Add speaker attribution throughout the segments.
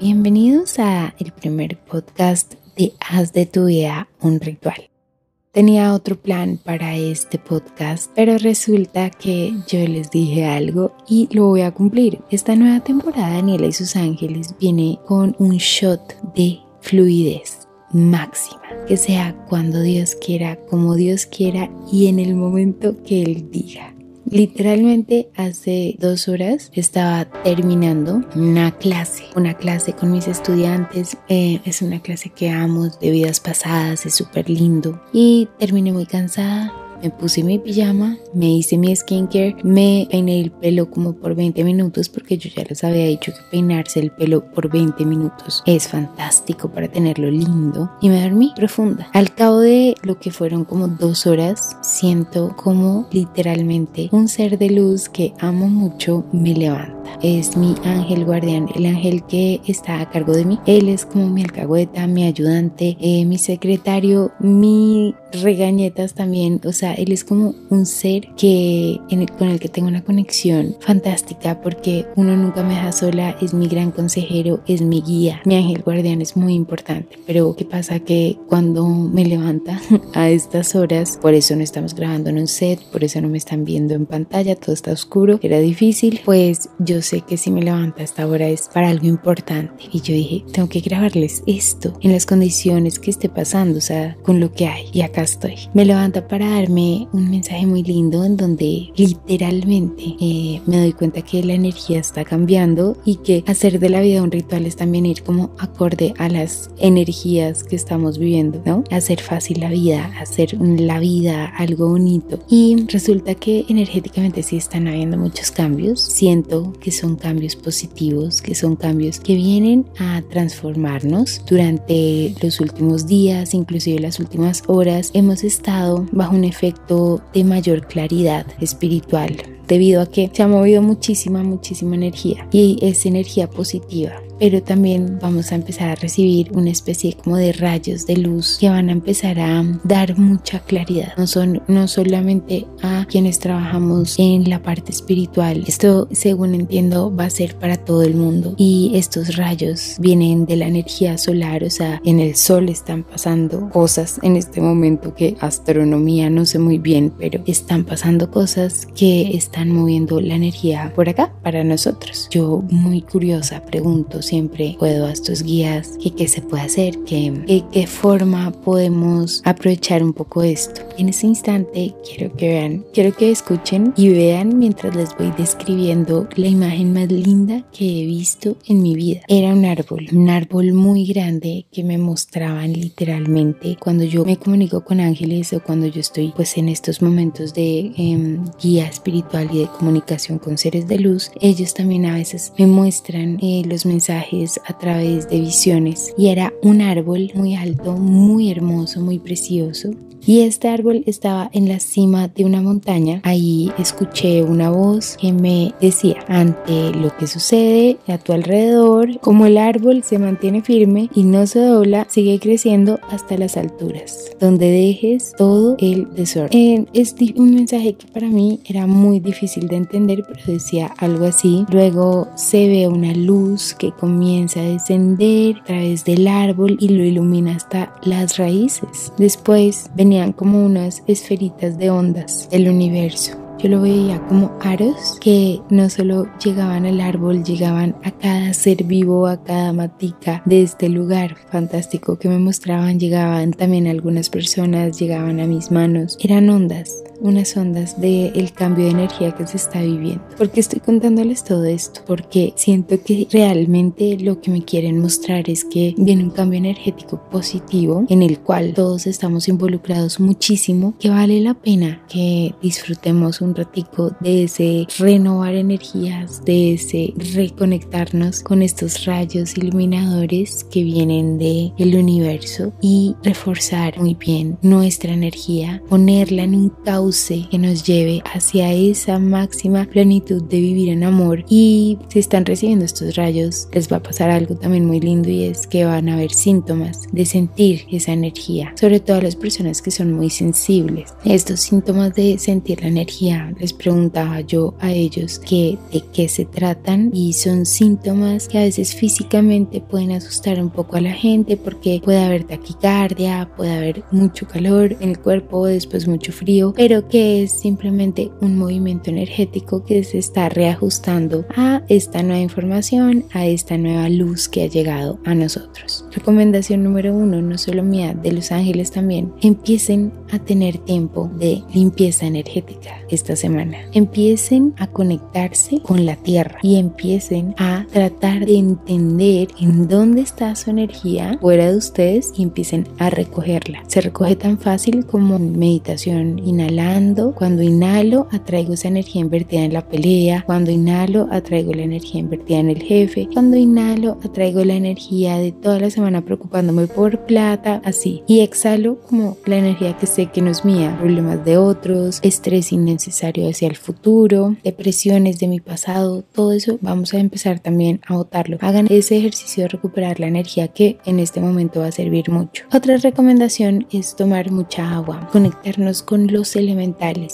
Speaker 1: Bienvenidos a el primer podcast de Haz de tu vida un ritual. Tenía otro plan para este podcast, pero resulta que yo les dije algo y lo voy a cumplir. Esta nueva temporada Daniela y sus ángeles viene con un shot de fluidez máxima, que sea cuando Dios quiera, como Dios quiera y en el momento que Él diga. Literalmente hace dos horas estaba terminando una clase, una clase con mis estudiantes. Eh, es una clase que amo de vidas pasadas, es súper lindo. Y terminé muy cansada, me puse mi pijama, me hice mi skincare, me peiné el pelo como por 20 minutos porque yo ya les había dicho que peinarse el pelo por 20 minutos es fantástico para tenerlo lindo y me dormí profunda. Al cabo de lo que fueron como dos horas, siento como literalmente un ser de luz que amo mucho me levanta. Es mi ángel guardián, el ángel que está a cargo de mí. Él es como mi alcahueta, mi ayudante, eh, mi secretario, mi regañetas también. O sea, él es como un ser que, con el que tengo una conexión fantástica porque uno nunca me deja sola, es mi gran consejero, es mi guía. Mi ángel guardián es muy importante, pero ¿qué pasa? Que cuando me levanta a estas horas, por eso no estamos grabando en un set, por eso no me están viendo en pantalla, todo está oscuro, era difícil, pues yo sé que si me levanta a esta hora es para algo importante. Y yo dije, tengo que grabarles esto en las condiciones que esté pasando, o sea, con lo que hay. Y acá estoy. Me levanta para darme un mensaje muy lindo en donde literalmente eh, me doy cuenta que la energía está cambiando y que hacer de la vida un ritual es también ir como acorde a las energías que estamos viviendo, ¿no? Hacer fácil la vida, hacer la vida algo bonito. Y resulta que energéticamente sí están habiendo muchos cambios. Siento que son cambios positivos, que son cambios que vienen a transformarnos. Durante los últimos días, inclusive las últimas horas, hemos estado bajo un efecto de mayor claridad espiritual debido a que se ha movido muchísima, muchísima energía y es energía positiva pero también vamos a empezar a recibir una especie como de rayos de luz que van a empezar a dar mucha claridad. No son no solamente a quienes trabajamos en la parte espiritual. Esto, según entiendo, va a ser para todo el mundo y estos rayos vienen de la energía solar, o sea, en el sol están pasando cosas en este momento que astronomía no sé muy bien, pero están pasando cosas que están moviendo la energía por acá para nosotros. Yo muy curiosa pregunto siempre puedo a estos guías que qué se puede hacer, que, qué forma podemos aprovechar un poco esto. En ese instante quiero que vean, quiero que escuchen y vean mientras les voy describiendo la imagen más linda que he visto en mi vida. Era un árbol, un árbol muy grande que me mostraban literalmente cuando yo me comunico con ángeles o cuando yo estoy pues en estos momentos de em, guía espiritual y de comunicación con seres de luz, ellos también a veces me muestran eh, los mensajes a través de visiones. Y era un árbol muy alto, muy hermoso, muy precioso y este árbol estaba en la cima de una montaña. Ahí escuché una voz que me decía, ante lo que sucede a tu alrededor, como el árbol se mantiene firme y no se dobla, sigue creciendo hasta las alturas, donde dejes todo el desorden. Eh, es un mensaje que para mí era muy difícil de entender, pero decía algo así. Luego se ve una luz que comienza a descender a través del árbol y lo ilumina hasta las raíces. Después ven como unas esferitas de ondas del universo. Yo lo veía como aros que no solo llegaban al árbol, llegaban a cada ser vivo, a cada matica de este lugar fantástico que me mostraban. Llegaban también algunas personas, llegaban a mis manos. Eran ondas unas ondas del el cambio de energía que se está viviendo. ¿Por qué estoy contándoles todo esto? Porque siento que realmente lo que me quieren mostrar es que viene un cambio energético positivo en el cual todos estamos involucrados muchísimo, que vale la pena que disfrutemos un ratico de ese renovar energías, de ese reconectarnos con estos rayos iluminadores que vienen del el universo y reforzar muy bien nuestra energía, ponerla en un cauce que nos lleve hacia esa máxima plenitud de vivir en amor. Y si están recibiendo estos rayos, les va a pasar algo también muy lindo y es que van a haber síntomas de sentir esa energía, sobre todo a las personas que son muy sensibles. Estos síntomas de sentir la energía, les preguntaba yo a ellos que de qué se tratan y son síntomas que a veces físicamente pueden asustar un poco a la gente porque puede haber taquicardia, puede haber mucho calor en el cuerpo, después mucho frío, pero que es simplemente un movimiento energético que se está reajustando a esta nueva información, a esta nueva luz que ha llegado a nosotros. Recomendación número uno, no solo mía, de los ángeles también, empiecen a tener tiempo de limpieza energética esta semana. Empiecen a conectarse con la tierra y empiecen a tratar de entender en dónde está su energía fuera de ustedes y empiecen a recogerla. Se recoge tan fácil como meditación inhalando. Cuando inhalo atraigo esa energía invertida en la pelea. Cuando inhalo atraigo la energía invertida en el jefe. Cuando inhalo atraigo la energía de toda la semana preocupándome por plata, así. Y exhalo como la energía que sé que no es mía. Problemas de otros, estrés innecesario hacia el futuro, depresiones de mi pasado, todo eso vamos a empezar también a botarlo. Hagan ese ejercicio de recuperar la energía que en este momento va a servir mucho. Otra recomendación es tomar mucha agua, conectarnos con los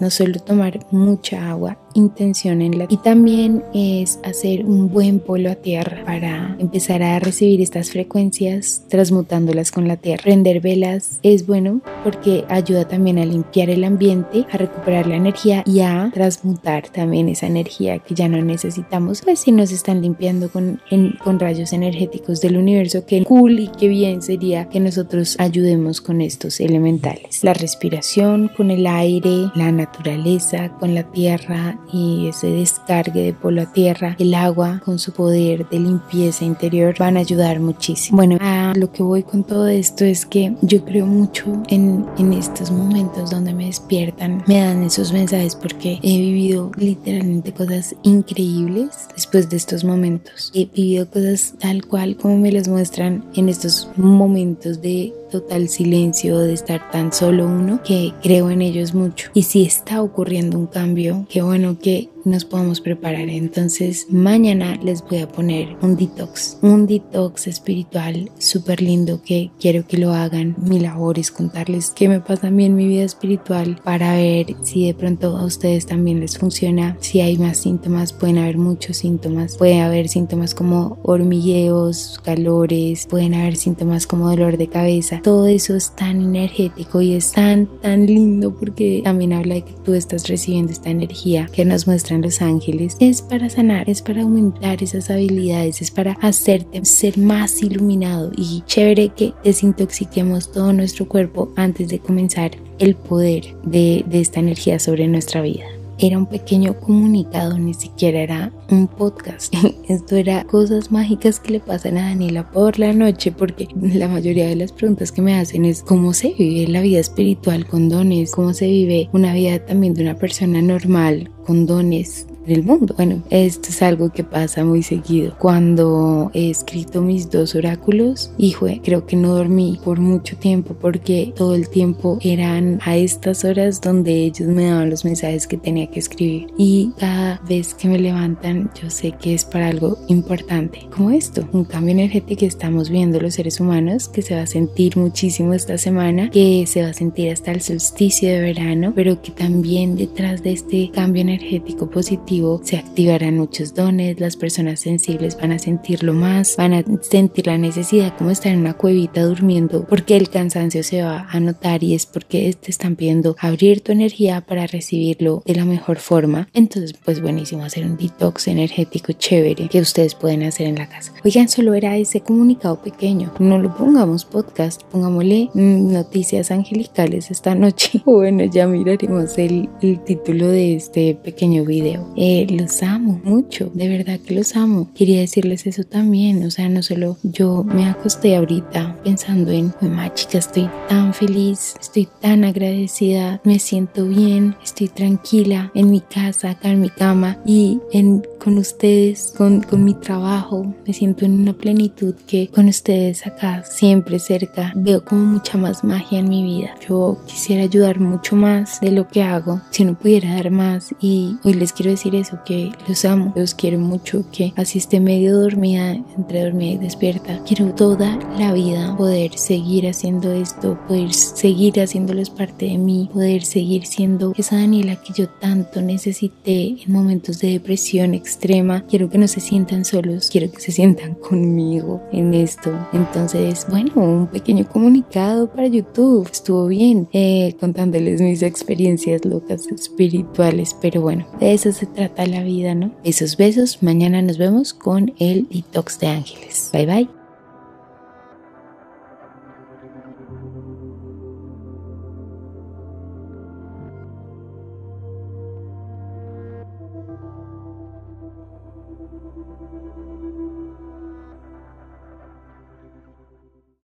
Speaker 1: no solo tomar mucha agua, intención en la y también es hacer un buen polo a tierra para empezar a recibir estas frecuencias transmutándolas con la tierra. Prender velas es bueno porque ayuda también a limpiar el ambiente, a recuperar la energía y a transmutar también esa energía que ya no necesitamos. Pues si nos están limpiando con, con rayos energéticos del universo, que cool y qué bien sería que nosotros ayudemos con estos elementales. La respiración con el aire, la naturaleza con la tierra y ese descargue de polo a tierra, el agua con su poder de limpieza interior van a ayudar muchísimo. Bueno, a lo que voy con todo esto es que yo creo mucho en, en estos momentos donde me despiertan, me dan esos mensajes porque he vivido literalmente cosas increíbles después de estos momentos. He vivido cosas tal cual como me las muestran en estos momentos de total silencio, de estar tan solo uno, que creo en ellos mucho. Y si está ocurriendo un cambio, qué bueno que nos podamos preparar. Entonces mañana les voy a poner un detox, un detox espiritual súper lindo que quiero que lo hagan. Mi labor es contarles qué me pasa a mí en mi vida espiritual para ver si de pronto a ustedes también les funciona. Si hay más síntomas, pueden haber muchos síntomas. Puede haber síntomas como hormigueos, calores, pueden haber síntomas como dolor de cabeza. Todo eso es tan energético y es tan, tan lindo porque también habla de que tú estás recibiendo esta energía que nos muestra los ángeles es para sanar, es para aumentar esas habilidades, es para hacerte ser más iluminado. Y chévere que desintoxiquemos todo nuestro cuerpo antes de comenzar el poder de, de esta energía sobre nuestra vida era un pequeño comunicado, ni siquiera era un podcast. Esto era cosas mágicas que le pasan a Daniela por la noche, porque la mayoría de las preguntas que me hacen es cómo se vive la vida espiritual con dones, cómo se vive una vida también de una persona normal con dones del mundo. Bueno, esto es algo que pasa muy seguido. Cuando he escrito mis dos oráculos, hijo, creo que no dormí por mucho tiempo porque todo el tiempo eran a estas horas donde ellos me daban los mensajes que tenía que escribir. Y cada vez que me levantan, yo sé que es para algo importante, como esto, un cambio energético que estamos viendo los seres humanos, que se va a sentir muchísimo esta semana, que se va a sentir hasta el solsticio de verano, pero que también detrás de este cambio energético positivo, se activarán muchos dones, las personas sensibles van a sentirlo más, van a sentir la necesidad como estar en una cuevita durmiendo porque el cansancio se va a notar y es porque te están pidiendo abrir tu energía para recibirlo de la mejor forma. Entonces, pues buenísimo hacer un detox energético chévere que ustedes pueden hacer en la casa. Oigan, solo era ese comunicado pequeño. No lo pongamos podcast, pongámosle noticias angelicales esta noche. Bueno, ya miraremos el, el título de este pequeño video. Eh, los amo mucho, de verdad que los amo. Quería decirles eso también, o sea, no solo yo me acosté ahorita pensando en, mamá chica, estoy tan feliz, estoy tan agradecida, me siento bien, estoy tranquila en mi casa, acá en mi cama y en, con ustedes, con, con mi trabajo, me siento en una plenitud que con ustedes acá siempre cerca veo como mucha más magia en mi vida. Yo quisiera ayudar mucho más de lo que hago si no pudiera dar más y hoy les quiero decir eso, que los amo, los quiero mucho, que así esté medio dormida, entre dormida y despierta. Quiero toda la vida poder seguir haciendo esto, poder seguir haciéndolos parte de mí, poder seguir siendo esa Daniela que yo tanto necesité en momentos de depresión extrema. Quiero que no se sientan solos, quiero que se sientan conmigo en esto. Entonces, bueno, un pequeño comunicado para YouTube. Estuvo bien eh, contándoles mis experiencias locas espirituales, pero bueno, de eso se trata la vida, ¿no? Esos besos, mañana nos vemos con el detox de ángeles. Bye bye.